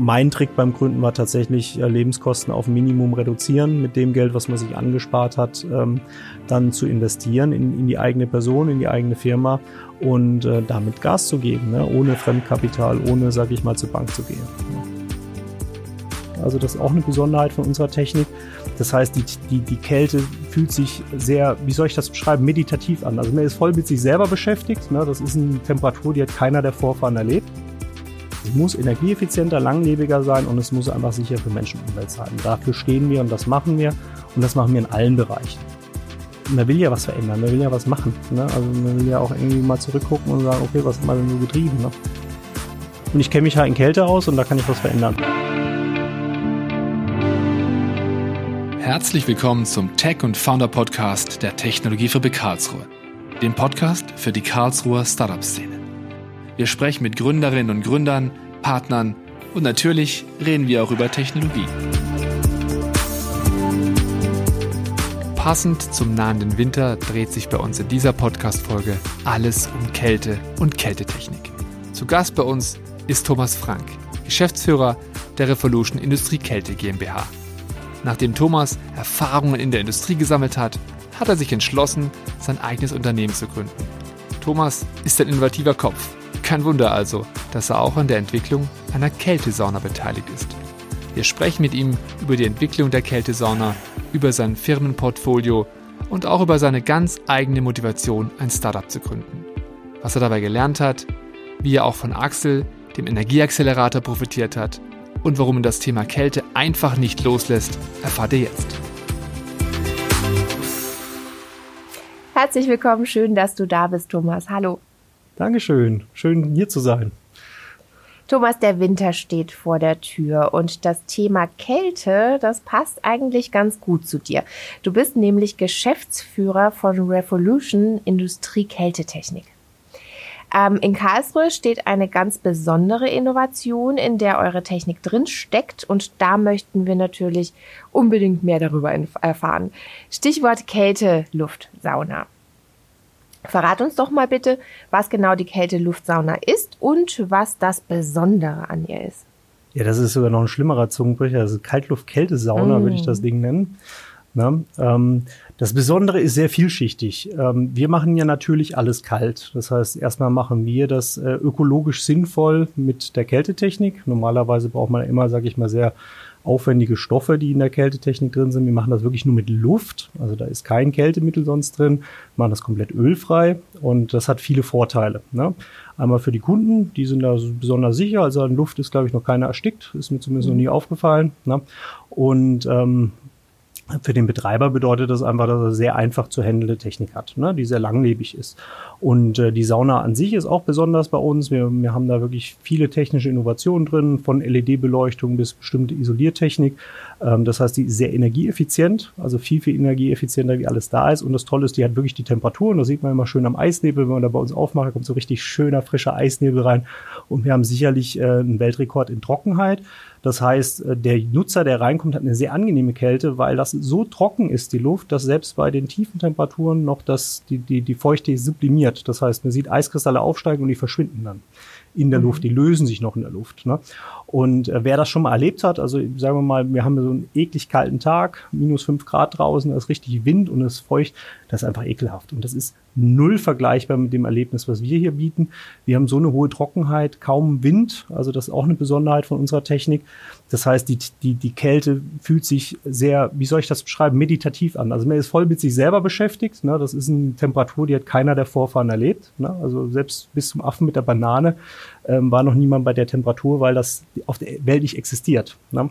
mein Trick beim Gründen war tatsächlich äh, Lebenskosten auf Minimum reduzieren, mit dem Geld, was man sich angespart hat, ähm, dann zu investieren in, in die eigene Person, in die eigene Firma und äh, damit Gas zu geben, ne? ohne Fremdkapital, ohne, sag ich mal, zur Bank zu gehen. Also das ist auch eine Besonderheit von unserer Technik. Das heißt, die, die, die Kälte fühlt sich sehr, wie soll ich das beschreiben, meditativ an. Also man ist voll mit sich selber beschäftigt. Ne? Das ist eine Temperatur, die hat keiner der Vorfahren erlebt. Es muss energieeffizienter, langlebiger sein und es muss einfach sicher für Menschen und Umwelt sein. Dafür stehen wir und das machen wir und das machen wir in allen Bereichen. Man will ja was verändern, man will ja was machen. Ne? Also man will ja auch irgendwie mal zurückgucken und sagen, okay, was haben wir denn so getrieben? Ne? Und ich kenne mich halt in Kälte aus und da kann ich was verändern. Herzlich willkommen zum Tech und Founder Podcast der Technologiefabrik Karlsruhe, dem Podcast für die Karlsruher Startup-Szene. Wir sprechen mit Gründerinnen und Gründern, Partnern und natürlich reden wir auch über Technologie. Passend zum nahenden Winter dreht sich bei uns in dieser Podcast-Folge alles um Kälte und Kältetechnik. Zu Gast bei uns ist Thomas Frank, Geschäftsführer der Revolution Industrie Kälte GmbH. Nachdem Thomas Erfahrungen in der Industrie gesammelt hat, hat er sich entschlossen, sein eigenes Unternehmen zu gründen. Thomas ist ein innovativer Kopf kein Wunder also, dass er auch an der Entwicklung einer Kältesauna beteiligt ist. Wir sprechen mit ihm über die Entwicklung der Kältesauna, über sein Firmenportfolio und auch über seine ganz eigene Motivation, ein Startup zu gründen. Was er dabei gelernt hat, wie er auch von Axel, dem Energieaccelerator, profitiert hat und warum ihn das Thema Kälte einfach nicht loslässt, erfahrt ihr jetzt. Herzlich willkommen, schön, dass du da bist, Thomas. Hallo. Dankeschön. Schön hier zu sein. Thomas, der Winter steht vor der Tür und das Thema Kälte, das passt eigentlich ganz gut zu dir. Du bist nämlich Geschäftsführer von Revolution Industrie Kältetechnik. Ähm, in Karlsruhe steht eine ganz besondere Innovation, in der eure Technik drin steckt und da möchten wir natürlich unbedingt mehr darüber erfahren. Stichwort Kälte, Luft, Sauna. Verrat uns doch mal bitte, was genau die Kälteluftsauna ist und was das Besondere an ihr ist. Ja, das ist sogar noch ein schlimmerer Zungenbrecher. Also Kaltluft-Kältesauna mm. würde ich das Ding nennen. Na, ähm, das Besondere ist sehr vielschichtig. Ähm, wir machen ja natürlich alles kalt. Das heißt, erstmal machen wir das äh, ökologisch sinnvoll mit der Kältetechnik. Normalerweise braucht man immer, sage ich mal, sehr aufwendige Stoffe, die in der Kältetechnik drin sind. Wir machen das wirklich nur mit Luft. Also da ist kein Kältemittel sonst drin. Wir machen das komplett ölfrei und das hat viele Vorteile. Ne? Einmal für die Kunden, die sind da besonders sicher. Also an Luft ist, glaube ich, noch keiner erstickt. Ist mir zumindest mhm. noch nie aufgefallen. Ne? Und ähm, für den Betreiber bedeutet das einfach, dass er sehr einfach zu handelnde Technik hat, ne, die sehr langlebig ist. Und äh, die Sauna an sich ist auch besonders bei uns. Wir, wir haben da wirklich viele technische Innovationen drin, von LED-Beleuchtung bis bestimmte Isoliertechnik. Ähm, das heißt, die ist sehr energieeffizient, also viel, viel energieeffizienter, wie alles da ist. Und das Tolle ist, die hat wirklich die Temperatur. Und das sieht man immer schön am Eisnebel. Wenn man da bei uns aufmacht, kommt so richtig schöner, frischer Eisnebel rein. Und wir haben sicherlich äh, einen Weltrekord in Trockenheit. Das heißt, äh, der Nutzer, der reinkommt, hat eine sehr angenehme Kälte, weil das so trocken ist, die Luft, dass selbst bei den tiefen Temperaturen noch das, die, die, die Feuchte sublimiert. Das heißt, man sieht Eiskristalle aufsteigen und die verschwinden dann in der mhm. Luft, die lösen sich noch in der Luft. Ne? Und äh, wer das schon mal erlebt hat, also sagen wir mal, wir haben so einen eklig kalten Tag, minus fünf Grad draußen, da ist richtig Wind und es ist feucht, das ist einfach ekelhaft. Und das ist null vergleichbar mit dem Erlebnis, was wir hier bieten. Wir haben so eine hohe Trockenheit, kaum Wind, also das ist auch eine Besonderheit von unserer Technik. Das heißt, die, die, die Kälte fühlt sich sehr, wie soll ich das beschreiben, meditativ an. Also man ist voll mit sich selber beschäftigt. Ne? Das ist eine Temperatur, die hat keiner der Vorfahren erlebt. Ne? Also selbst bis zum Affen mit der Banane ähm, war noch niemand bei der Temperatur, weil das auf der Welt nicht existiert. Ne?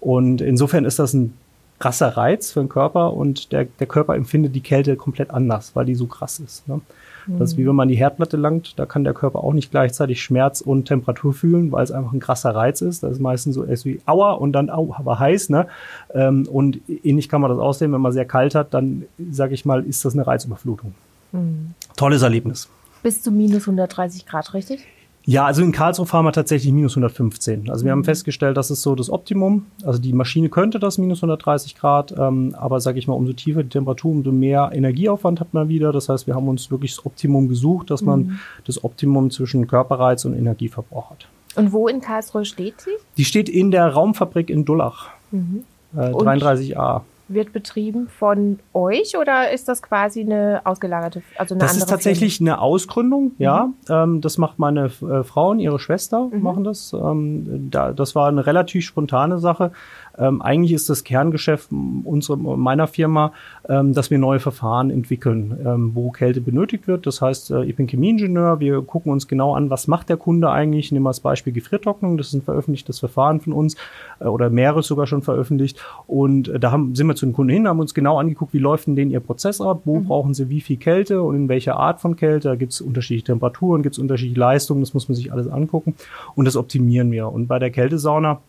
Und insofern ist das ein krasser Reiz für den Körper und der, der Körper empfindet die Kälte komplett anders, weil die so krass ist. Ne? Das ist wie mhm. wenn man die Herdplatte langt, da kann der Körper auch nicht gleichzeitig Schmerz und Temperatur fühlen, weil es einfach ein krasser Reiz ist. Das ist meistens so erst wie Aua und dann Au, aber heiß. Ne? Ähm, und ähnlich kann man das aussehen, wenn man sehr kalt hat, dann sage ich mal, ist das eine Reizüberflutung. Mhm. Tolles Erlebnis. Bis zu minus 130 Grad, richtig? Ja, also in Karlsruhe fahren wir tatsächlich minus 115. Also wir haben mhm. festgestellt, das ist so das Optimum. Also die Maschine könnte das minus 130 Grad, ähm, aber sage ich mal, umso tiefer die Temperatur, umso mehr Energieaufwand hat man wieder. Das heißt, wir haben uns wirklich das Optimum gesucht, dass man mhm. das Optimum zwischen Körperreiz und Energieverbrauch hat. Und wo in Karlsruhe steht sie? Die steht in der Raumfabrik in Dullach, mhm. äh, 33a wird betrieben von euch oder ist das quasi eine ausgelagerte, also eine Das ist tatsächlich Firma? eine Ausgründung, ja. Mhm. Ähm, das macht meine äh, Frau und ihre Schwester mhm. machen das. Ähm, da, das war eine relativ spontane Sache. Ähm, eigentlich ist das Kerngeschäft unserer, meiner Firma, ähm, dass wir neue Verfahren entwickeln, ähm, wo Kälte benötigt wird. Das heißt, äh, ich bin Chemieingenieur. Wir gucken uns genau an, was macht der Kunde eigentlich. Nehmen wir als Beispiel Gefriertrocknung. Das ist ein veröffentlichtes Verfahren von uns äh, oder mehrere sogar schon veröffentlicht. Und äh, da haben, sind wir zu den Kunden hin, haben uns genau angeguckt, wie läuft denn ihr Prozess ab, wo mhm. brauchen sie wie viel Kälte und in welcher Art von Kälte. Da gibt es unterschiedliche Temperaturen, gibt es unterschiedliche Leistungen. Das muss man sich alles angucken. Und das optimieren wir. Und bei der Kältesauna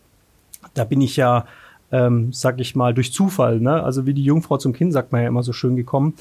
da bin ich ja, ähm, sag ich mal, durch Zufall, ne? also wie die Jungfrau zum Kind, sagt man ja immer so schön gekommen.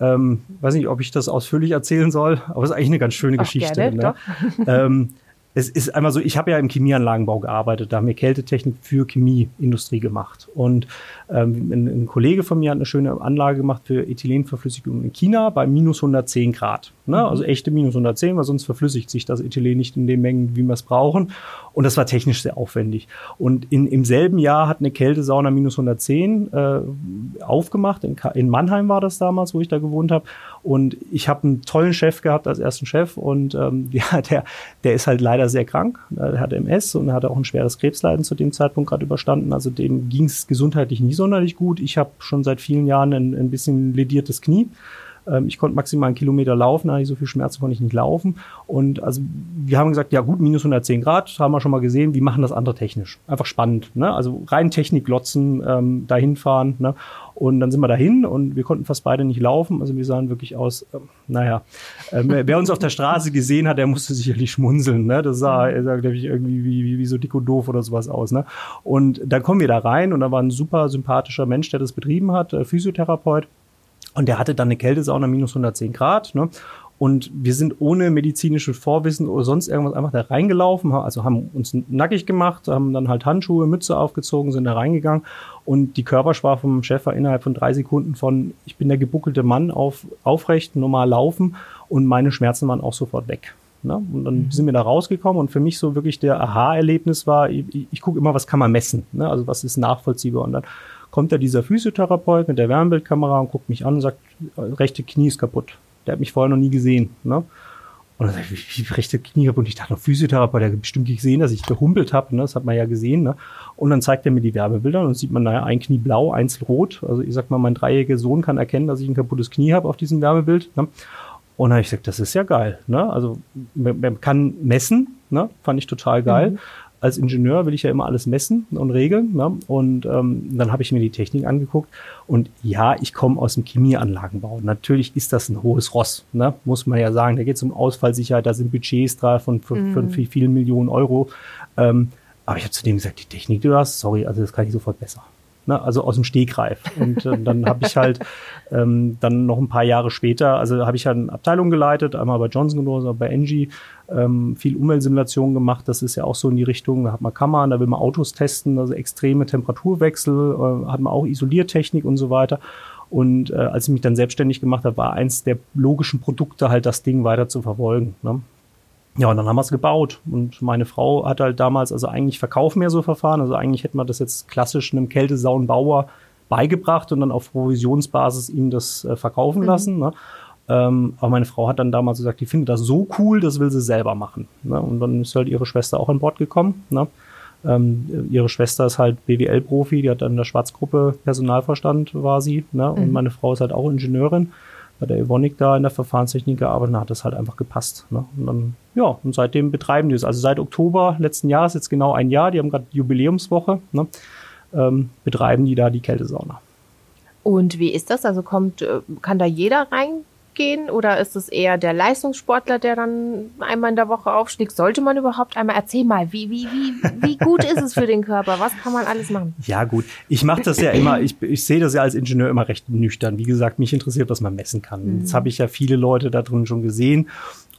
Ähm, weiß nicht, ob ich das ausführlich erzählen soll, aber es ist eigentlich eine ganz schöne Ach, Geschichte. Gerne, ne? ähm, es ist einmal so, ich habe ja im Chemieanlagenbau gearbeitet, da haben wir Kältetechnik für Chemieindustrie gemacht. Und ähm, ein, ein, Kollege von mir hat eine schöne Anlage gemacht für Ethylenverflüssigung in China bei minus 110 Grad. Ne? Mhm. Also echte minus 110, weil sonst verflüssigt sich das Ethylen nicht in den Mengen, wie wir es brauchen. Und das war technisch sehr aufwendig. Und in, im selben Jahr hat eine Kältesauna minus 110 äh, aufgemacht. In, in Mannheim war das damals, wo ich da gewohnt habe. Und ich habe einen tollen Chef gehabt als ersten Chef. Und ähm, ja, der, der ist halt leider sehr krank. Er hatte MS und hatte auch ein schweres Krebsleiden zu dem Zeitpunkt gerade überstanden. Also dem ging es gesundheitlich nie so sonderlich gut. Ich habe schon seit vielen Jahren ein, ein bisschen lediertes Knie. Ähm, ich konnte maximal einen Kilometer laufen, da hatte ich so viel Schmerzen, konnte ich nicht laufen. Und also wir haben gesagt, ja gut, minus 110 Grad, haben wir schon mal gesehen, wie machen das andere technisch? Einfach spannend. Ne? Also rein Technik glotzen, ähm, dahin fahren. Ne? Und dann sind wir dahin und wir konnten fast beide nicht laufen. Also wir sahen wirklich aus, äh, naja, äh, wer uns auf der Straße gesehen hat, der musste sicherlich schmunzeln. Ne? Das sah, er sagt, ich, irgendwie wie, wie, wie so dick und doof oder sowas aus. Ne? Und dann kommen wir da rein und da war ein super sympathischer Mensch, der das betrieben hat, äh, Physiotherapeut. Und der hatte dann eine Kältesauna minus 110 Grad. Ne? Und wir sind ohne medizinisches Vorwissen oder sonst irgendwas einfach da reingelaufen, also haben uns nackig gemacht, haben dann halt Handschuhe, Mütze aufgezogen, sind da reingegangen. Und die Körpersprache vom Chef war innerhalb von drei Sekunden von, ich bin der gebuckelte Mann auf aufrecht, normal laufen und meine Schmerzen waren auch sofort weg. Ne? Und dann mhm. sind wir da rausgekommen und für mich so wirklich der Aha-Erlebnis war, ich, ich, gucke immer, was kann man messen, ne? also was ist nachvollziehbar. Und dann kommt da dieser Physiotherapeut mit der Wärmebildkamera und guckt mich an und sagt, rechte Knie ist kaputt. Der hat mich vorher noch nie gesehen. Ne? Und dann sag ich, wie, wie rechte Knie kaputt? Und ich dachte, noch Physiotherapeut, der hat bestimmt gesehen, dass ich gehumpelt habe. Ne? Das hat man ja gesehen. Ne? Und dann zeigt er mir die Wärmebilder und sieht man, naja, ein Knie blau, eins rot. Also ich sag mal, mein dreijähriger Sohn kann erkennen, dass ich ein kaputtes Knie habe auf diesem Wärmebild. Ne? Und dann habe ich gesagt, das ist ja geil. Ne? Also man, man kann messen, ne? fand ich total geil. Mhm als Ingenieur will ich ja immer alles messen und regeln. Ne? Und ähm, dann habe ich mir die Technik angeguckt. Und ja, ich komme aus dem Chemieanlagenbau. Natürlich ist das ein hohes Ross, ne? muss man ja sagen. Da geht es um Ausfallsicherheit, da sind Budgets da von, von, von mhm. vielen Millionen Euro. Ähm, aber ich habe zu dem gesagt, die Technik, die du hast, sorry, also das kann ich sofort besser. Ne, also aus dem Stegreif. Und äh, dann habe ich halt ähm, dann noch ein paar Jahre später, also habe ich halt eine Abteilung geleitet, einmal bei Johnson Controls, bei Engie, ähm, viel Umweltsimulation gemacht. Das ist ja auch so in die Richtung, da hat man Kammern, da will man Autos testen, also extreme Temperaturwechsel, äh, hat man auch Isoliertechnik und so weiter. Und äh, als ich mich dann selbstständig gemacht habe, war eins der logischen Produkte halt das Ding weiter zu verfolgen. Ne? Ja, und dann haben wir es gebaut. Und meine Frau hat halt damals, also eigentlich verkaufen wir so Verfahren. Also eigentlich hätten wir das jetzt klassisch einem Kältesaunbauer beigebracht und dann auf Provisionsbasis ihm das äh, verkaufen mhm. lassen. Ne? Ähm, aber meine Frau hat dann damals gesagt, die findet das so cool, das will sie selber machen. Ne? Und dann ist halt ihre Schwester auch an Bord gekommen. Ne? Ähm, ihre Schwester ist halt BWL-Profi, die hat dann in der Schwarzgruppe Personalverstand war sie. Ne? Und mhm. meine Frau ist halt auch Ingenieurin bei der Evonik da in der Verfahrenstechnik gearbeitet und hat das halt einfach gepasst. Ne? Und dann, ja, und seitdem betreiben die es. Also seit Oktober letzten Jahres, jetzt genau ein Jahr, die haben gerade Jubiläumswoche, ne? ähm, betreiben die da die Kältesauna. Und wie ist das? Also kommt, äh, kann da jeder rein gehen oder ist es eher der Leistungssportler, der dann einmal in der Woche aufschlägt? Sollte man überhaupt einmal erzähl mal, wie wie wie wie gut ist es für den Körper? Was kann man alles machen? Ja gut, ich mache das ja immer. Ich, ich sehe das ja als Ingenieur immer recht nüchtern. Wie gesagt, mich interessiert, was man messen kann. Mhm. Jetzt habe ich ja viele Leute da drin schon gesehen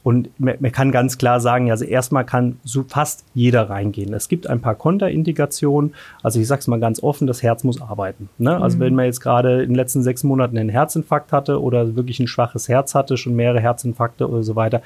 und man, man kann ganz klar sagen, also erstmal kann so fast jeder reingehen. Es gibt ein paar Konterindikationen. Also ich sage es mal ganz offen, das Herz muss arbeiten. Ne? Also mhm. wenn man jetzt gerade in den letzten sechs Monaten einen Herzinfarkt hatte oder wirklich ein schwaches Herz hatte, schon mehrere Herzinfarkte oder so weiter,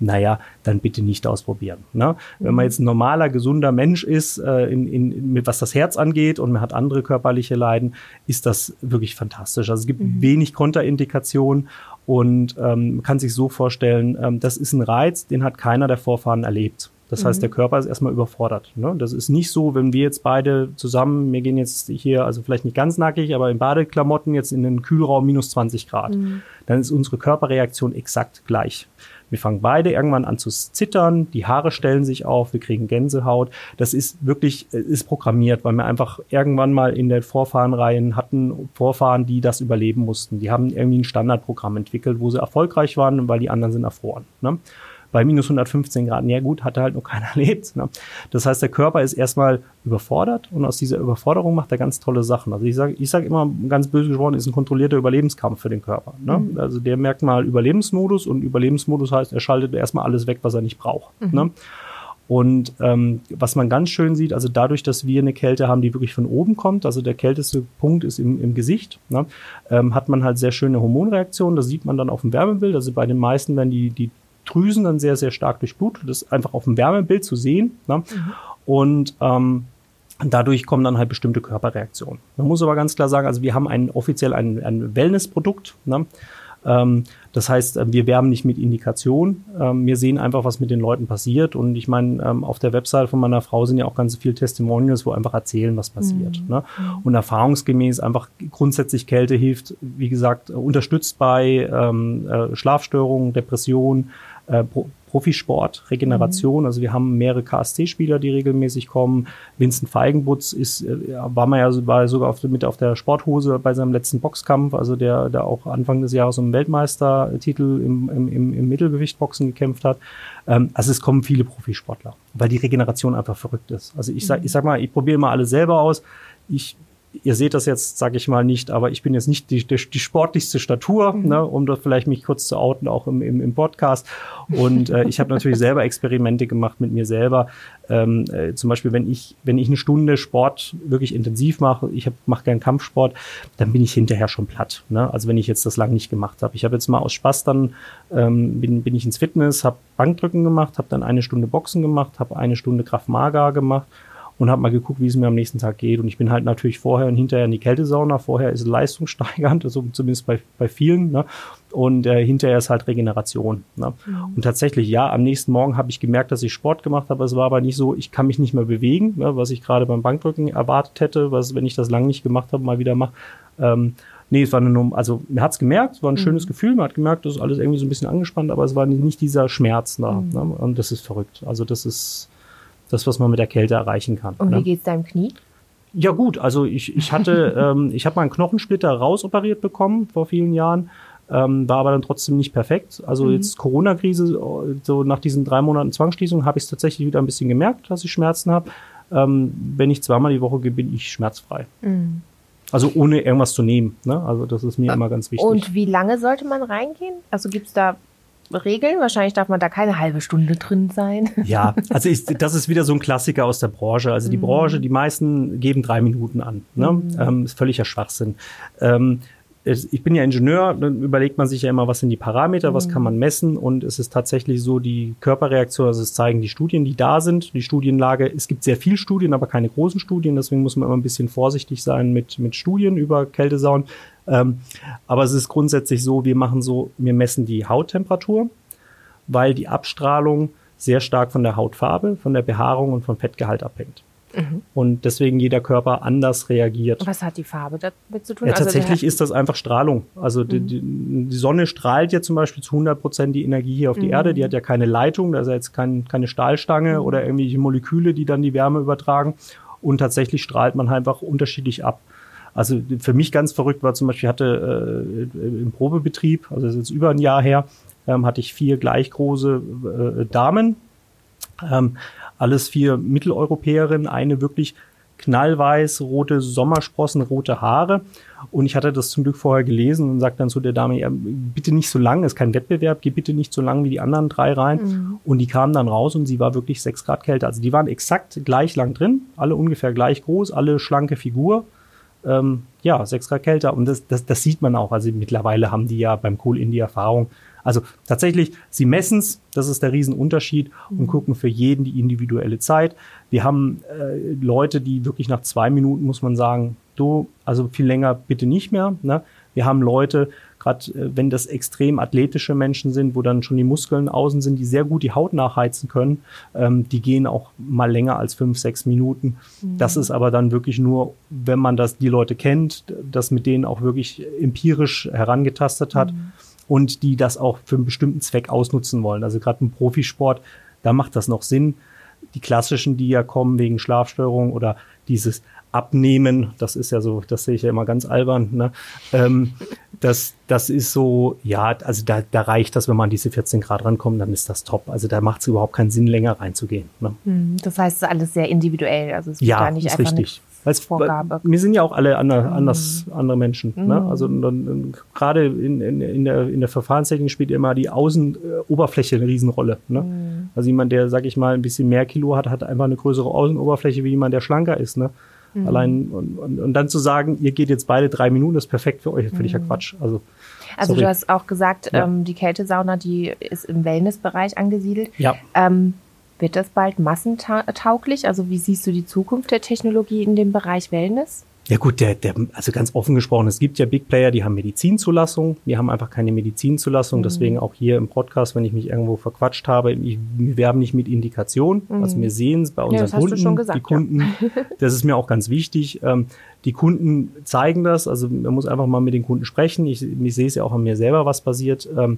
naja, dann bitte nicht ausprobieren. Ne? Wenn man jetzt ein normaler, gesunder Mensch ist, äh, in, in, mit was das Herz angeht und man hat andere körperliche Leiden, ist das wirklich fantastisch. Also es gibt mhm. wenig Kontraindikationen und ähm, man kann sich so vorstellen, ähm, das ist ein Reiz, den hat keiner der Vorfahren erlebt. Das heißt, der mhm. Körper ist erstmal überfordert. Ne? Das ist nicht so, wenn wir jetzt beide zusammen, wir gehen jetzt hier, also vielleicht nicht ganz nackig, aber in Badeklamotten jetzt in den Kühlraum minus 20 Grad. Mhm. Dann ist unsere Körperreaktion exakt gleich. Wir fangen beide irgendwann an zu zittern, die Haare stellen sich auf, wir kriegen Gänsehaut. Das ist wirklich, äh, ist programmiert, weil wir einfach irgendwann mal in der Vorfahrenreihen hatten Vorfahren, die das überleben mussten. Die haben irgendwie ein Standardprogramm entwickelt, wo sie erfolgreich waren, weil die anderen sind erfroren. Ne? Bei minus 115 Grad. Ja gut, hatte halt noch keiner erlebt. Ne? Das heißt, der Körper ist erstmal überfordert und aus dieser Überforderung macht er ganz tolle Sachen. Also ich sage ich sag immer, ganz böse gesprochen, ist ein kontrollierter Überlebenskampf für den Körper. Ne? Mhm. Also der merkt mal Überlebensmodus und Überlebensmodus heißt, er schaltet erstmal alles weg, was er nicht braucht. Mhm. Ne? Und ähm, was man ganz schön sieht, also dadurch, dass wir eine Kälte haben, die wirklich von oben kommt, also der kälteste Punkt ist im, im Gesicht, ne, ähm, hat man halt sehr schöne Hormonreaktionen. Das sieht man dann auf dem Wärmebild. Also bei den meisten werden die, die Drüsen dann sehr, sehr stark durchblutet. Das ist einfach auf dem Wärmebild zu sehen. Ne? Mhm. Und ähm, dadurch kommen dann halt bestimmte Körperreaktionen. Man muss aber ganz klar sagen, also wir haben ein, offiziell ein, ein Wellness-Produkt. Ne? Ähm, das heißt, äh, wir werben nicht mit Indikation. Ähm, wir sehen einfach, was mit den Leuten passiert. Und ich meine, ähm, auf der Website von meiner Frau sind ja auch ganz viele Testimonials, wo einfach erzählen, was passiert. Mhm. Ne? Und erfahrungsgemäß einfach grundsätzlich Kälte hilft, wie gesagt, unterstützt bei ähm, äh, Schlafstörungen, Depressionen, äh, Profisport, Regeneration. Mhm. Also wir haben mehrere KSC-Spieler, die regelmäßig kommen. Vincent Feigenbutz ist, äh, war man ja war sogar auf, mit auf der Sporthose bei seinem letzten Boxkampf, also der, der auch Anfang des Jahres um Weltmeistertitel im, im, im, im Mittelgewichtboxen gekämpft hat. Ähm, also es kommen viele Profisportler, weil die Regeneration einfach verrückt ist. Also ich sag, ich sag mal, ich probiere mal alles selber aus. Ich ihr seht das jetzt, sage ich mal nicht, aber ich bin jetzt nicht die, die, die sportlichste Statur, mhm. ne, um das vielleicht mich kurz zu outen, auch im, im, im Podcast. Und äh, ich habe natürlich selber Experimente gemacht mit mir selber. Ähm, äh, zum Beispiel, wenn ich, wenn ich eine Stunde Sport wirklich intensiv mache, ich mache gern Kampfsport, dann bin ich hinterher schon platt. Ne? Also wenn ich jetzt das lang nicht gemacht habe. Ich habe jetzt mal aus Spaß dann, ähm, bin, bin ich ins Fitness, habe Bankdrücken gemacht, habe dann eine Stunde Boxen gemacht, habe eine Stunde Kraft Maga gemacht und habe mal geguckt, wie es mir am nächsten Tag geht. Und ich bin halt natürlich vorher und hinterher in die Kältesauna. Vorher ist leistungssteigernd, also zumindest bei, bei vielen. Ne? Und äh, hinterher ist halt Regeneration. Ne? Mhm. Und tatsächlich, ja, am nächsten Morgen habe ich gemerkt, dass ich Sport gemacht habe. Es war aber nicht so, ich kann mich nicht mehr bewegen, ne? was ich gerade beim Bankdrücken erwartet hätte, was, wenn ich das lang nicht gemacht habe, mal wieder mache. Ähm, Nee, es war eine, also mir hat's gemerkt, es war ein mhm. schönes Gefühl, man hat gemerkt, das ist alles irgendwie so ein bisschen angespannt, aber es war nicht dieser Schmerz da. Mhm. Ne? Und das ist verrückt. Also das ist, das, was man mit der Kälte erreichen kann. Und ne? wie geht's deinem Knie? Ja gut, also ich, ich hatte, ähm, ich habe mal einen Knochensplitter rausoperiert bekommen vor vielen Jahren, ähm, war aber dann trotzdem nicht perfekt. Also mhm. jetzt Corona-Krise, so nach diesen drei Monaten Zwangsschließung habe ich es tatsächlich wieder ein bisschen gemerkt, dass ich Schmerzen habe. Ähm, wenn ich zweimal die Woche gehe, bin ich schmerzfrei. Mhm. Also ohne irgendwas zu nehmen. Ne? Also das ist mir äh, immer ganz wichtig. Und wie lange sollte man reingehen? Also gibt's da Regeln? Wahrscheinlich darf man da keine halbe Stunde drin sein. Ja, also ich, das ist wieder so ein Klassiker aus der Branche. Also die mhm. Branche, die meisten geben drei Minuten an. Ne? Mhm. Ähm, ist völliger Schwachsinn. Ähm, ich bin ja Ingenieur, dann überlegt man sich ja immer, was sind die Parameter, was kann man mhm. messen und es ist tatsächlich so, die Körperreaktion, also es zeigen die Studien, die da sind, die Studienlage, es gibt sehr viel Studien, aber keine großen Studien, deswegen muss man immer ein bisschen vorsichtig sein mit, mit Studien über Kältesaunen. Ähm, aber es ist grundsätzlich so, wir machen so, wir messen die Hauttemperatur, weil die Abstrahlung sehr stark von der Hautfarbe, von der Behaarung und vom Fettgehalt abhängt. Mhm. Und deswegen jeder Körper anders reagiert. Was hat die Farbe damit zu tun? Ja, also tatsächlich ist das einfach Strahlung. Also mhm. die, die, Sonne strahlt ja zum Beispiel zu 100 Prozent die Energie hier auf die mhm. Erde. Die hat ja keine Leitung, da ist ja jetzt kein, keine Stahlstange mhm. oder irgendwelche Moleküle, die dann die Wärme übertragen. Und tatsächlich strahlt man einfach unterschiedlich ab. Also für mich ganz verrückt war zum Beispiel, ich hatte äh, im Probebetrieb, also das ist jetzt über ein Jahr her, ähm, hatte ich vier gleich große äh, Damen. Ähm, alles vier Mitteleuropäerinnen, eine wirklich knallweiß, rote Sommersprossen, rote Haare. Und ich hatte das zum Glück vorher gelesen und sagte dann zu der Dame, ja, bitte nicht so lang, ist kein Wettbewerb, geh bitte nicht so lang wie die anderen drei rein. Mhm. Und die kamen dann raus und sie war wirklich sechs Grad kälter. Also die waren exakt gleich lang drin, alle ungefähr gleich groß, alle schlanke Figur. Ähm, ja, sechs Grad kälter. Und das, das, das sieht man auch. Also mittlerweile haben die ja beim Cool in die Erfahrung, Also tatsächlich, sie messen es, das ist der Riesenunterschied und gucken für jeden die individuelle Zeit. Wir haben äh, Leute, die wirklich nach zwei Minuten, muss man sagen, du, also viel länger bitte nicht mehr. Ne? Wir haben Leute, gerade äh, wenn das extrem athletische Menschen sind, wo dann schon die Muskeln außen sind, die sehr gut die Haut nachheizen können, ähm, die gehen auch mal länger als fünf, sechs Minuten. Mhm. Das ist aber dann wirklich nur, wenn man das die Leute kennt, das mit denen auch wirklich empirisch herangetastet hat mhm. und die das auch für einen bestimmten Zweck ausnutzen wollen. Also gerade im Profisport, da macht das noch Sinn. Die klassischen, die ja kommen wegen Schlafstörung oder dieses abnehmen. Das ist ja so, das sehe ich ja immer ganz albern. Ne? Ähm, das, das ist so, ja, also da, da reicht das, wenn man an diese 14 Grad rankommt, dann ist das top. Also da macht es überhaupt keinen Sinn, länger reinzugehen. Ne? Hm, das heißt, es ist alles sehr individuell. Also es ja, da nicht ist richtig. Als, Vorgabe. Wir sind ja auch alle andere, anders, mhm. andere Menschen. Mhm. Ne? Also gerade in, in, in, der, in der Verfahrenstechnik spielt immer die Außenoberfläche eine Riesenrolle. Ne? Mhm. Also jemand, der, sag ich mal, ein bisschen mehr Kilo hat, hat einfach eine größere Außenoberfläche wie jemand, der schlanker ist. Ne? Mhm. Allein und, und, und, dann zu sagen, ihr geht jetzt beide drei Minuten, das ist perfekt für euch, ist völliger mhm. Quatsch. Also, also du hast auch gesagt, ja. ähm, die Kältesauna, die ist im Wellnessbereich angesiedelt. Ja. Ähm, wird das bald massentauglich? Also wie siehst du die Zukunft der Technologie in dem Bereich Wellness? Ja gut, der, der, also ganz offen gesprochen, es gibt ja Big Player, die haben Medizinzulassung. Wir haben einfach keine Medizinzulassung. Mhm. Deswegen auch hier im Podcast, wenn ich mich irgendwo verquatscht habe, ich, wir werben nicht mit Indikation. Mhm. Also wir sehen es bei unseren ja, Kunden. Gesagt, die Kunden, ja. das ist mir auch ganz wichtig. Ähm, die Kunden zeigen das. Also man muss einfach mal mit den Kunden sprechen. Ich, ich sehe es ja auch an mir selber, was passiert. Ähm,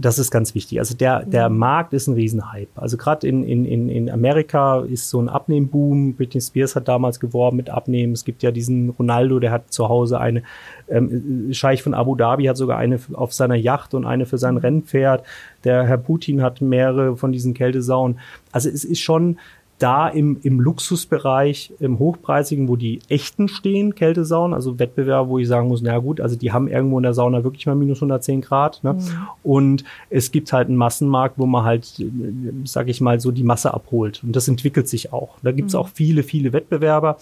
das ist ganz wichtig. Also der, der mhm. Markt ist ein Riesenhype. Also gerade in, in, in Amerika ist so ein Abnehmboom. Britney Spears hat damals geworben mit Abnehmen. Es gibt ja diesen Ronaldo, der hat zu Hause eine, ähm, Scheich von Abu Dhabi hat sogar eine auf seiner Yacht und eine für sein mhm. Rennpferd. Der Herr Putin hat mehrere von diesen Kältesauen. Also es ist schon da im, im Luxusbereich, im Hochpreisigen, wo die echten stehen, Kältesaunen, also Wettbewerbe, wo ich sagen muss, na gut, also die haben irgendwo in der Sauna wirklich mal minus 110 Grad. Ne? Mhm. Und es gibt halt einen Massenmarkt, wo man halt, sag ich mal, so die Masse abholt. Und das entwickelt sich auch. Da gibt's mhm. auch viele, viele Wettbewerber.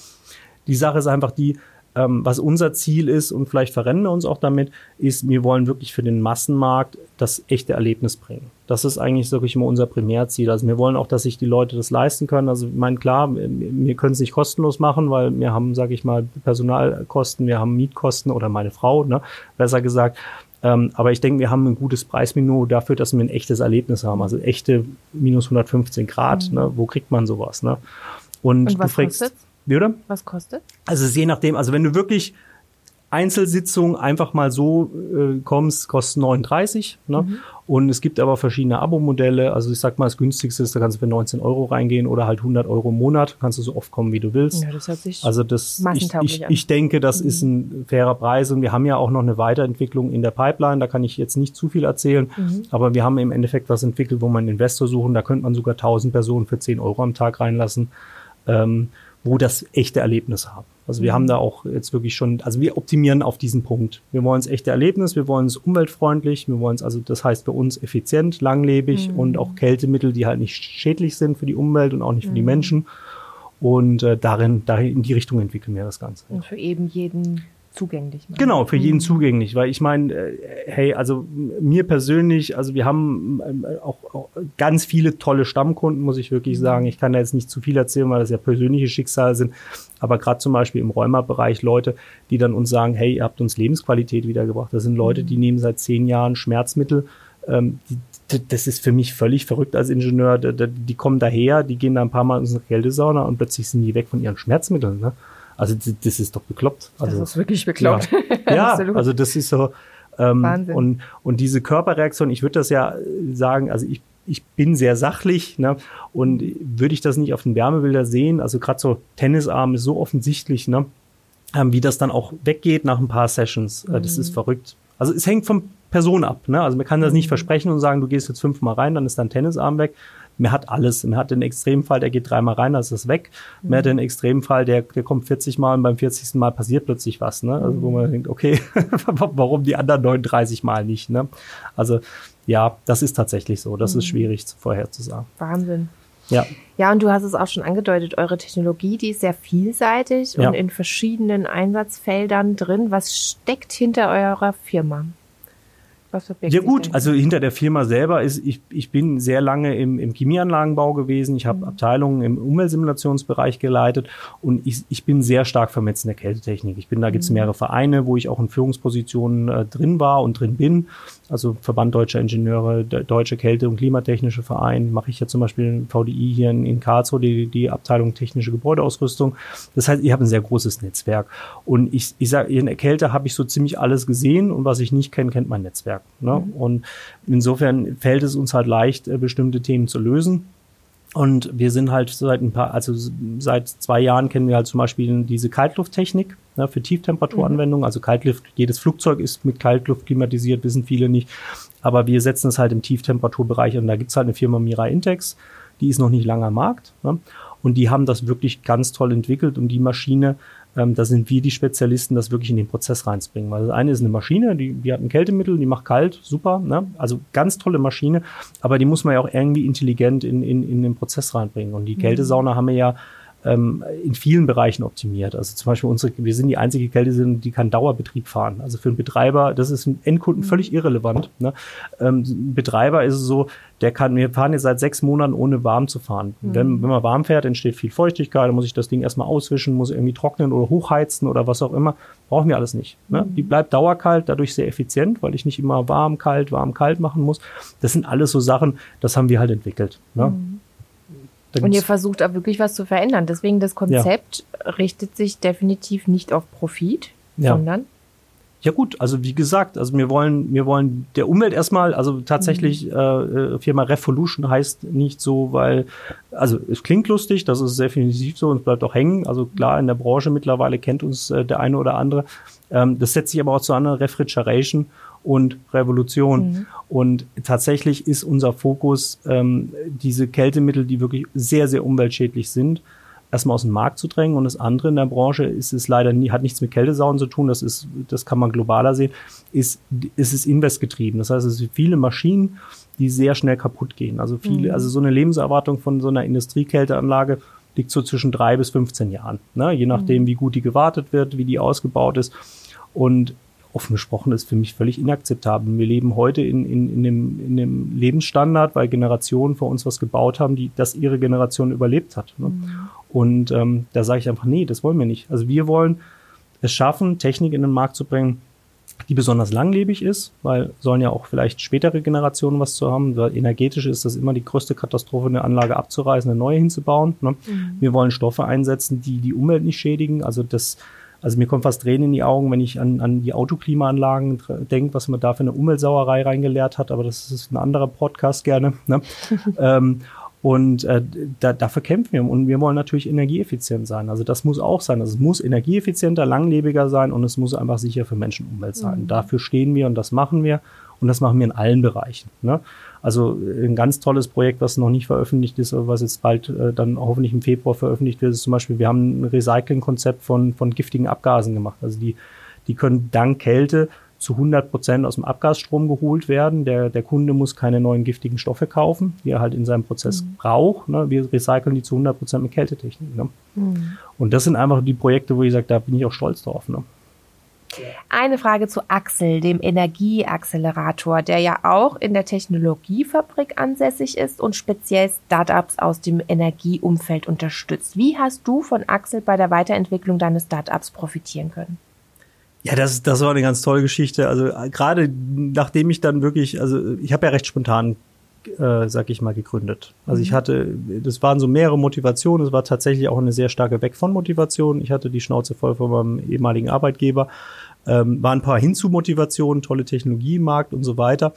Die Sache ist einfach die, ähm, was unser Ziel ist, und vielleicht verrennen wir uns auch damit, ist, wir wollen wirklich für den Massenmarkt das echte Erlebnis bringen. Das ist eigentlich wirklich immer unser Primärziel. Also wir wollen auch, dass sich die Leute das leisten können. Also ich meine, klar, wir können es nicht kostenlos machen, weil wir haben, sage ich mal, Personalkosten, wir haben Mietkosten oder meine Frau, ne, besser gesagt. Ähm, aber ich denke, wir haben ein gutes Preismenü dafür, dass wir ein echtes Erlebnis haben. Also echte minus 115 Grad. Mhm. Ne? Wo kriegt man sowas? Ne? Und, Und was du fragst, kostet's? Wie, oder? Was kostet? Also je nachdem, also wenn du wirklich Einzelsitzung einfach mal so äh, kommst, kostet 39. Ne? Mhm. Und es gibt aber verschiedene Abo-Modelle. Also ich sag mal, das günstigste ist, da kannst du für 19 Euro reingehen oder halt 100 Euro im Monat. Kannst du so oft kommen, wie du willst. Ja, das hört sich also das, ich, ich, ich denke, das mhm. ist ein fairer Preis. Und wir haben ja auch noch eine Weiterentwicklung in der Pipeline. Da kann ich jetzt nicht zu viel erzählen. Mhm. Aber wir haben im Endeffekt was entwickelt, wo man Investor suchen. Da könnte man sogar 1000 Personen für 10 Euro am Tag reinlassen. Ähm, wo das echte Erlebnis haben. Also wir mhm. haben da auch jetzt wirklich schon, also wir optimieren auf diesen Punkt. Wir wollen es echte Erlebnis, wir wollen es umweltfreundlich, wir wollen es also, das heißt für uns effizient, langlebig mhm. und auch Kältemittel, die halt nicht schädlich sind für die Umwelt und auch nicht für die mhm. Menschen. Und äh, darin, dahin in die Richtung entwickeln wir das Ganze. Und für eben jeden zugänglich machen. Genau, für jeden mhm. zugänglich, weil ich meine, äh, hey, also mir persönlich, also wir haben äh, auch, auch, ganz viele tolle Stammkunden, muss ich wirklich mhm. sagen. Ich kann da jetzt nicht zu viel erzählen, weil das ja persönliche Schicksale sind, aber gerade zum Beispiel im Rheumabereich Leute, die dann uns sagen, hey, ihr habt uns Lebensqualität wiedergebracht. Das sind Leute, die mhm. nehmen seit zehn Jahren Schmerzmittel. Ähm, die, das ist für mich völlig verrückt als Ingenieur. Die, die kommen daher, die gehen da ein paar Mal in unsere Kältesauna und plötzlich sind die weg von ihren Schmerzmitteln. Ne? Also das ist doch bekloppt. Also, das ist wirklich bekloppt. Ja, ja also das ist so. Ähm, Wahnsinn. Und, und diese Körperreaktion, ich würde das ja sagen, also ich, ich bin sehr sachlich, ne? Und würde ich das nicht auf den Wärmebilder sehen, also gerade so Tennisarm ist so offensichtlich, ne? Ähm, wie das dann auch weggeht nach ein paar Sessions. Äh, das ist mhm. verrückt. Also es hängt vom Person ab. Ne? Also man kann das nicht mhm. versprechen und sagen, du gehst jetzt fünfmal rein, dann ist dein Tennisarm weg. Man hat alles. Man hat den Extremfall, der geht dreimal rein, dann ist es weg. Mhm. Man hat den Extremfall, der, der kommt 40 Mal und beim 40. Mal passiert plötzlich was. Ne? Also wo man mhm. denkt, okay, warum die anderen 39 Mal nicht? Ne? Also ja, das ist tatsächlich so. Das mhm. ist schwierig vorherzusagen. Wahnsinn. Ja. Ja, und du hast es auch schon angedeutet, eure Technologie, die ist sehr vielseitig ja. und in verschiedenen Einsatzfeldern drin. Was steckt hinter eurer Firma? Was ja gut, also hinter der Firma selber ist, ich, ich bin sehr lange im, im Chemieanlagenbau gewesen. Ich habe mhm. Abteilungen im Umweltsimulationsbereich geleitet und ich, ich bin sehr stark vernetzt in der Kältetechnik. Ich bin, da gibt es mhm. mehrere Vereine, wo ich auch in Führungspositionen äh, drin war und drin bin. Also Verband Deutscher Ingenieure, Deutsche Kälte- und Klimatechnische Verein, mache ich ja zum Beispiel VDI hier in, in Karlsruhe, die, die Abteilung Technische Gebäudeausrüstung. Das heißt, ich habe ein sehr großes Netzwerk. Und ich, ich sage, in der Kälte habe ich so ziemlich alles gesehen und was ich nicht kenne, kennt mein Netzwerk. Ne? Mhm. Und insofern fällt es uns halt leicht, äh, bestimmte Themen zu lösen. Und wir sind halt seit ein paar, also seit zwei Jahren kennen wir halt zum Beispiel diese Kaltlufttechnik ne, für Tieftemperaturanwendungen. Also Kaltluft, jedes Flugzeug ist mit Kaltluft klimatisiert, wissen viele nicht. Aber wir setzen es halt im Tieftemperaturbereich und da gibt's halt eine Firma Mira Intex, die ist noch nicht lange am Markt. Ne? Und die haben das wirklich ganz toll entwickelt und die Maschine ähm, da sind wir die Spezialisten, das wirklich in den Prozess reinzubringen. Weil das eine ist eine Maschine, die, die hat ein Kältemittel, die macht kalt, super, ne? also ganz tolle Maschine, aber die muss man ja auch irgendwie intelligent in, in, in den Prozess reinbringen. Und die mhm. Kältesauna haben wir ja ähm, in vielen Bereichen optimiert. Also zum Beispiel unsere, wir sind die einzige Kälte, die kann Dauerbetrieb fahren. Also für einen Betreiber, das ist ein Endkunden mhm. völlig irrelevant. Ne? Ähm, ein Betreiber ist es so, der kann, wir fahren jetzt seit sechs Monaten ohne warm zu fahren. Mhm. Wenn, wenn man warm fährt, entsteht viel Feuchtigkeit, dann muss ich das Ding erstmal auswischen, muss irgendwie trocknen oder hochheizen oder was auch immer. Brauchen wir alles nicht. Ne? Mhm. Die bleibt dauerkalt, dadurch sehr effizient, weil ich nicht immer warm, kalt, warm, kalt machen muss. Das sind alles so Sachen, das haben wir halt entwickelt. Ne? Mhm. Und ihr versucht auch wirklich was zu verändern. Deswegen das Konzept ja. richtet sich definitiv nicht auf Profit, ja. sondern ja gut, also wie gesagt, also wir wollen, wir wollen der Umwelt erstmal, also tatsächlich mhm. äh, Firma Revolution heißt nicht so, weil, also es klingt lustig, das ist definitiv so und es bleibt auch hängen. Also klar, in der Branche mittlerweile kennt uns äh, der eine oder andere. Ähm, das setzt sich aber auch zu einer Refrigeration und Revolution. Mhm. Und tatsächlich ist unser Fokus, ähm, diese Kältemittel, die wirklich sehr, sehr umweltschädlich sind, erstmal aus dem Markt zu drängen. Und das andere in der Branche ist es leider nie, hat nichts mit Kältesaunen zu tun, das ist, das kann man globaler sehen, ist, ist es investgetrieben. Das heißt, es sind viele Maschinen, die sehr schnell kaputt gehen. Also viele, mhm. also so eine Lebenserwartung von so einer Industriekälteanlage liegt so zwischen drei bis 15 Jahren, ne? je nachdem, mhm. wie gut die gewartet wird, wie die ausgebaut ist. Und offen gesprochen ist für mich völlig inakzeptabel. Wir leben heute in, in, in, dem, in dem Lebensstandard, weil Generationen vor uns was gebaut haben, die das ihre Generation überlebt hat. Ne? Mhm. Und ähm, da sage ich einfach, nee, das wollen wir nicht. Also wir wollen es schaffen, Technik in den Markt zu bringen, die besonders langlebig ist, weil sollen ja auch vielleicht spätere Generationen was zu haben. Weil energetisch ist das immer die größte Katastrophe, eine Anlage abzureißen, eine neue hinzubauen. Ne? Mhm. Wir wollen Stoffe einsetzen, die die Umwelt nicht schädigen. Also das also mir kommt fast Tränen in die Augen, wenn ich an, an die Autoklimaanlagen denke, was man da für eine Umweltsauerei reingeleert hat, aber das ist ein anderer Podcast gerne. Ne? ähm, und äh, da, dafür kämpfen wir und wir wollen natürlich energieeffizient sein. Also das muss auch sein. Also es muss energieeffizienter, langlebiger sein und es muss einfach sicher für Menschen und Umwelt sein. Mhm. Dafür stehen wir und das machen wir und das machen wir in allen Bereichen. Ne? Also ein ganz tolles Projekt, was noch nicht veröffentlicht ist, aber was jetzt bald äh, dann hoffentlich im Februar veröffentlicht wird, ist zum Beispiel, wir haben ein Recycling-Konzept von, von giftigen Abgasen gemacht. Also die, die können dank Kälte zu 100 Prozent aus dem Abgasstrom geholt werden. Der, der Kunde muss keine neuen giftigen Stoffe kaufen, die er halt in seinem Prozess mhm. braucht. Ne? Wir recyceln die zu 100 Prozent mit Kältetechnik. Ne? Mhm. Und das sind einfach die Projekte, wo ich sage, da bin ich auch stolz drauf. Ne? Eine Frage zu Axel, dem Energieaccelerator, der ja auch in der Technologiefabrik ansässig ist und speziell Startups aus dem Energieumfeld unterstützt. Wie hast du von Axel bei der Weiterentwicklung deines Startups profitieren können? Ja, das, das war eine ganz tolle Geschichte. Also gerade nachdem ich dann wirklich, also ich habe ja recht spontan äh, sag ich mal, gegründet. Also ich mhm. hatte, das waren so mehrere Motivationen. Es war tatsächlich auch eine sehr starke Weg von Motivation. Ich hatte die Schnauze voll von meinem ehemaligen Arbeitgeber. Ähm, waren ein paar Hinzu-Motivationen, tolle Technologie Markt und so weiter.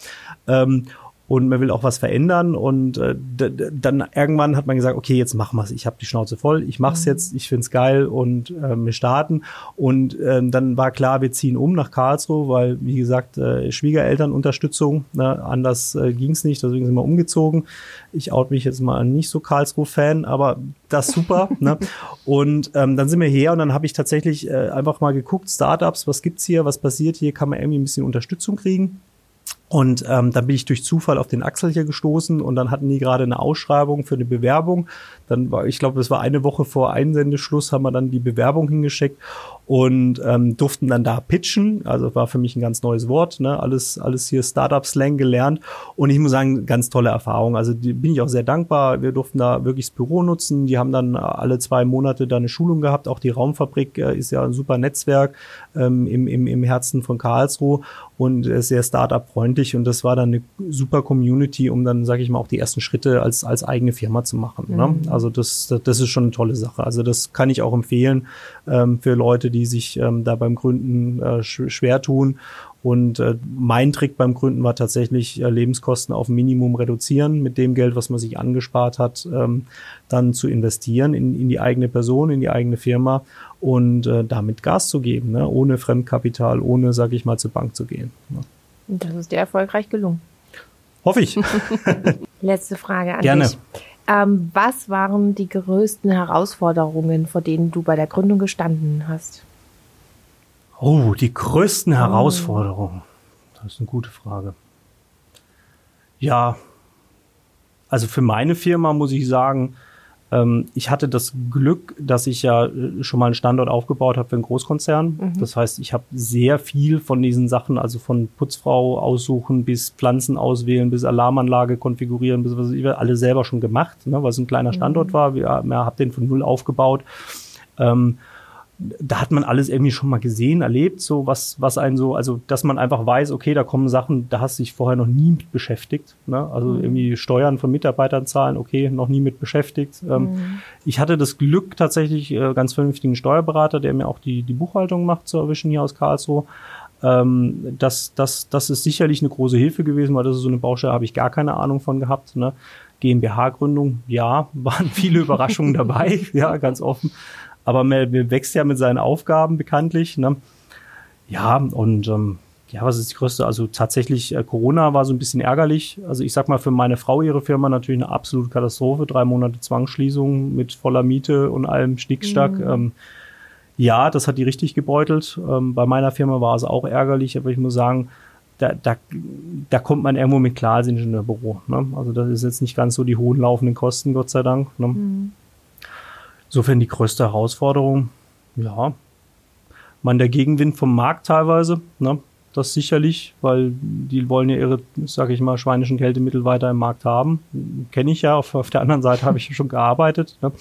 Ähm, und man will auch was verändern und äh, dann irgendwann hat man gesagt, okay, jetzt machen wir es. Ich habe die Schnauze voll, ich mache es mhm. jetzt, ich find's geil und äh, wir starten. Und äh, dann war klar, wir ziehen um nach Karlsruhe, weil wie gesagt äh, Schwiegerelternunterstützung, ne, anders äh, ging's nicht, deswegen sind wir umgezogen. Ich out mich jetzt mal nicht so Karlsruhe-Fan, aber das super. ne? Und ähm, dann sind wir her und dann habe ich tatsächlich äh, einfach mal geguckt, Startups, was gibt's hier, was passiert hier, kann man irgendwie ein bisschen Unterstützung kriegen Und ähm, dann bin ich durch Zufall auf den Axel hier gestoßen und dann hatten die gerade eine Ausschreibung für eine Bewerbung. Dann war, ich glaube, es war eine Woche vor Einsendeschluss, haben wir dann die Bewerbung hingeschickt und ähm, durften dann da pitchen. Also war für mich ein ganz neues Wort, ne? Alles, alles hier Startup-Slang gelernt. Und ich muss sagen, ganz tolle Erfahrung. Also die bin ich auch sehr dankbar. Wir durften da wirklich das Büro nutzen. Die haben dann alle zwei Monate da eine Schulung gehabt. Auch die Raumfabrik äh, ist ja ein super Netzwerk ähm, im, im, im Herzen von Karlsruhe und sehr Startup-freundlich. Und das war dann eine super Community, um dann, sage ich mal, auch die ersten Schritte als, als eigene Firma zu machen. Ne? Mhm. Ne? Also das, das ist schon eine tolle Sache. Also das kann ich auch empfehlen ähm, für Leute, die sich ähm, da beim Gründen äh, sch schwer tun. Und äh, mein Trick beim Gründen war tatsächlich, äh, Lebenskosten auf Minimum reduzieren, mit dem Geld, was man sich angespart hat, ähm, dann zu investieren in, in die eigene Person, in die eigene Firma und äh, damit Gas zu geben, ne? ohne Fremdkapital, ohne, sag ich mal, zur Bank zu gehen. Ne? Das ist dir erfolgreich gelungen. Hoffe ich. Letzte Frage an Gerne. dich. Ähm, was waren die größten Herausforderungen, vor denen du bei der Gründung gestanden hast? Oh, die größten oh. Herausforderungen. Das ist eine gute Frage. Ja, also für meine Firma muss ich sagen, ähm, ich hatte das Glück, dass ich ja äh, schon mal einen Standort aufgebaut habe für einen Großkonzern. Mhm. Das heißt, ich habe sehr viel von diesen Sachen, also von Putzfrau aussuchen bis Pflanzen auswählen, bis Alarmanlage konfigurieren, bis was ich alle selber schon gemacht, ne, weil es ein kleiner Standort mhm. war. Wir, wir haben den von null aufgebaut. Ähm, da hat man alles irgendwie schon mal gesehen, erlebt, so was, was einen so, also dass man einfach weiß, okay, da kommen Sachen, da hast du dich vorher noch nie mit beschäftigt. Ne? Also mhm. irgendwie Steuern von Mitarbeitern zahlen, okay, noch nie mit beschäftigt. Ähm, mhm. Ich hatte das Glück, tatsächlich äh, ganz vernünftigen Steuerberater, der mir auch die, die Buchhaltung macht, zu erwischen hier aus Karlsruhe. Ähm, das, das, das ist sicherlich eine große Hilfe gewesen, weil das ist so eine Baustelle, habe ich gar keine Ahnung von gehabt. Ne? GmbH-Gründung, ja, waren viele Überraschungen dabei, ja, ganz offen aber man, wächst ja mit seinen Aufgaben bekanntlich. Ne? Ja, und ähm, ja, was ist die größte? Also tatsächlich, äh, Corona war so ein bisschen ärgerlich. Also ich sag mal, für meine Frau, ihre Firma natürlich eine absolute Katastrophe. Drei Monate Zwangsschließung mit voller Miete und allem Schnickstack. Mhm. Ähm, ja, das hat die richtig gebeutelt. Ähm, bei meiner Firma war es auch ärgerlich, aber ich muss sagen, da, da, da kommt man irgendwo mit klar als Ingenieurbüro. Ne? Also das ist jetzt nicht ganz so die hohen laufenden Kosten, Gott sei Dank. Ne? Mhm. Insofern die größte Herausforderung, ja, man der Gegenwind vom Markt teilweise, ne? Das sicherlich, weil die wollen ja ihre, sage ich mal, schweinischen Kältemittel weiter im Markt haben. Kenne ich ja. Auf, auf der anderen Seite habe ich schon gearbeitet. Ne?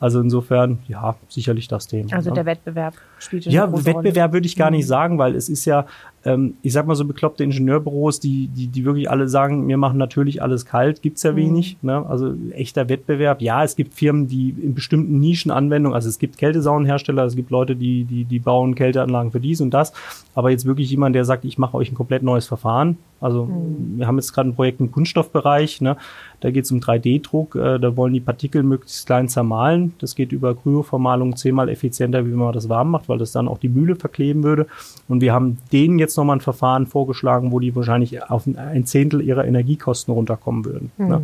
Also insofern, ja, sicherlich das Thema. Also ne? der Wettbewerb spielt eine Ja, große Wettbewerb Rolle. würde ich gar nicht mhm. sagen, weil es ist ja, ähm, ich sag mal so bekloppte Ingenieurbüros, die, die, die wirklich alle sagen, wir machen natürlich alles kalt, gibt's ja mhm. wenig. Ne? Also echter Wettbewerb. Ja, es gibt Firmen, die in bestimmten Nischenanwendungen, also es gibt Kältesaunenhersteller, es gibt Leute, die, die, die bauen Kälteanlagen für dies und das. Aber jetzt wirklich jemand, der sagt, ich mache euch ein komplett neues Verfahren. Also mhm. wir haben jetzt gerade ein Projekt im Kunststoffbereich, ne? Da geht es um 3D-Druck, äh, da wollen die Partikel möglichst klein zermahlen. Das geht über Kryovermahlung zehnmal effizienter, wie man das warm macht, weil das dann auch die Mühle verkleben würde. Und wir haben denen jetzt nochmal ein Verfahren vorgeschlagen, wo die wahrscheinlich auf ein Zehntel ihrer Energiekosten runterkommen würden. Ne? Mhm. Ne?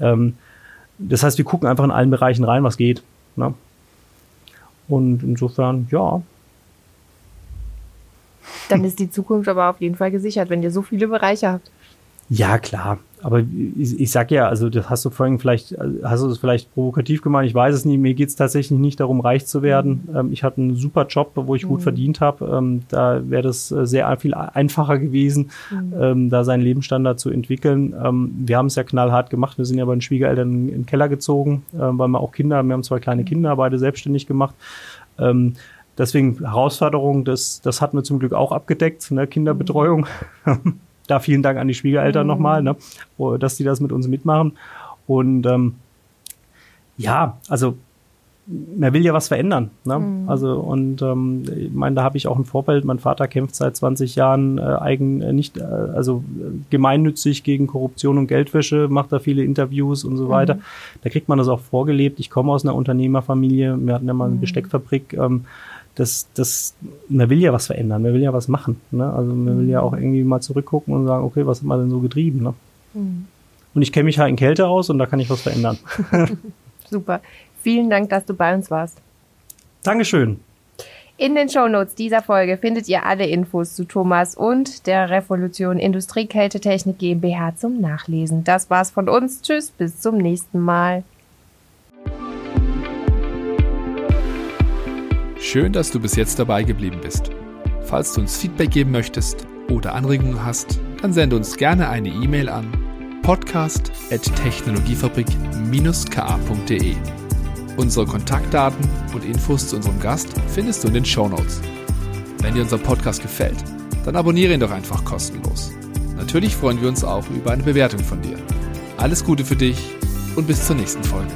Ähm, das heißt, wir gucken einfach in allen Bereichen rein, was geht. Ne? Und insofern, ja, dann ist die Zukunft aber auf jeden Fall gesichert, wenn ihr so viele Bereiche habt. Ja, klar. Aber ich, ich sag ja, also das hast du vorhin vielleicht, hast du es vielleicht provokativ gemeint, ich weiß es nicht, mir geht es tatsächlich nicht darum, reich zu werden. Mhm. Ähm, ich hatte einen super Job, wo ich mhm. gut verdient habe. Ähm, da wäre das äh, sehr viel einfacher gewesen, mhm. ähm, da seinen Lebensstandard zu entwickeln. Wir haben es ja knallhart gemacht. Wir sind ja bei den Schwiegereltern in den Keller gezogen, äh, weil wir auch Kinder, wir haben zwei kleine mhm. Kinder, beide selbstständig gemacht. Deswegen Herausforderungen, das, das hatten wir zum Glück auch abgedeckt, ne? Kinderbetreuung. da vielen Dank an die Schwiegereltern mhm. nochmal, ne? dass die das mit uns mitmachen. Und ähm, ja, also man will ja was verändern. Ne? Mhm. Also und ähm, ich meine, da habe ich auch ein Vorbild. Mein Vater kämpft seit 20 Jahren äh, eigen äh, nicht, äh, also gemeinnützig gegen Korruption und Geldwäsche, macht da viele Interviews und so mhm. weiter. Da kriegt man das auch vorgelebt. Ich komme aus einer Unternehmerfamilie. Wir hatten ja mal eine mhm. Besteckfabrik. Ähm, das, das, man will ja was verändern, man will ja was machen. Ne? Also man will ja auch irgendwie mal zurückgucken und sagen, okay, was hat man denn so getrieben? Ne? Mhm. Und ich kenne mich halt in Kälte aus und da kann ich was verändern. Super. Vielen Dank, dass du bei uns warst. Dankeschön. In den Shownotes dieser Folge findet ihr alle Infos zu Thomas und der Revolution Industrie Kältetechnik GmbH zum Nachlesen. Das war's von uns. Tschüss, bis zum nächsten Mal. Schön, dass du bis jetzt dabei geblieben bist. Falls du uns Feedback geben möchtest oder Anregungen hast, dann sende uns gerne eine E-Mail an podcast.technologiefabrik-ka.de. Unsere Kontaktdaten und Infos zu unserem Gast findest du in den Show Notes. Wenn dir unser Podcast gefällt, dann abonniere ihn doch einfach kostenlos. Natürlich freuen wir uns auch über eine Bewertung von dir. Alles Gute für dich und bis zur nächsten Folge.